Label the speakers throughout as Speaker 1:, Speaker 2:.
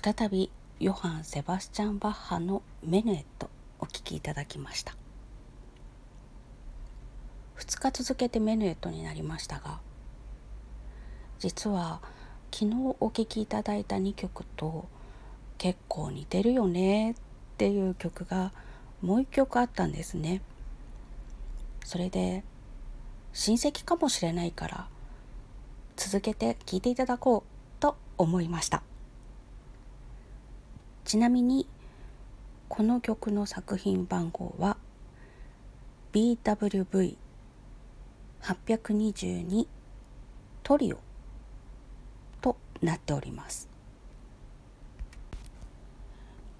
Speaker 1: 再びヨハン・セバスチャン・バッハの「メヌエット」お聴きいただきました。2日続けてメヌエットになりましたが実は昨日お聴きいただいた2曲と結構似てるよねっていう曲がもう1曲あったんですね。それで親戚かもしれないから続けて聴いていただこうと思いました。ちなみにこの曲の作品番号は BWV822 トリオとなっております。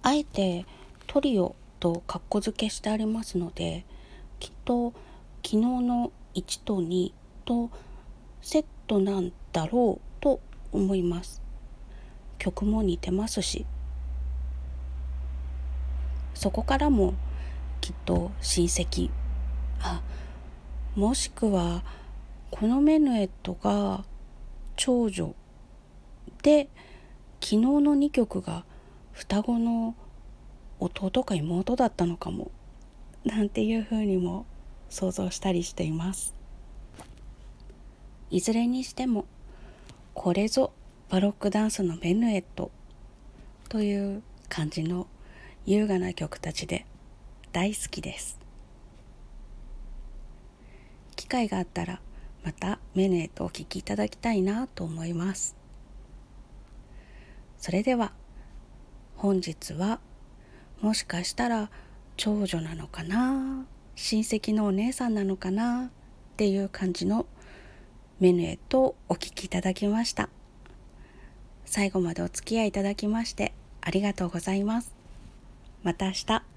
Speaker 1: あえてトリオとカッコ付けしてありますのできっと昨日の1と2とセットなんだろうと思います。曲も似てますしそこからもきっと親戚。あもしくはこのメヌエットが長女で昨日の2曲が双子の弟か妹だったのかもなんていうふうにも想像したりしています。いずれにしてもこれぞバロックダンスのメヌエットという感じの優雅な曲たちで大好きです。機会があったらまたメネとお聴きいただきたいなと思います。それでは本日はもしかしたら長女なのかな親戚のお姉さんなのかなっていう感じのメヌエとお聴きいただきました。最後までお付き合いいただきましてありがとうございます。また明日。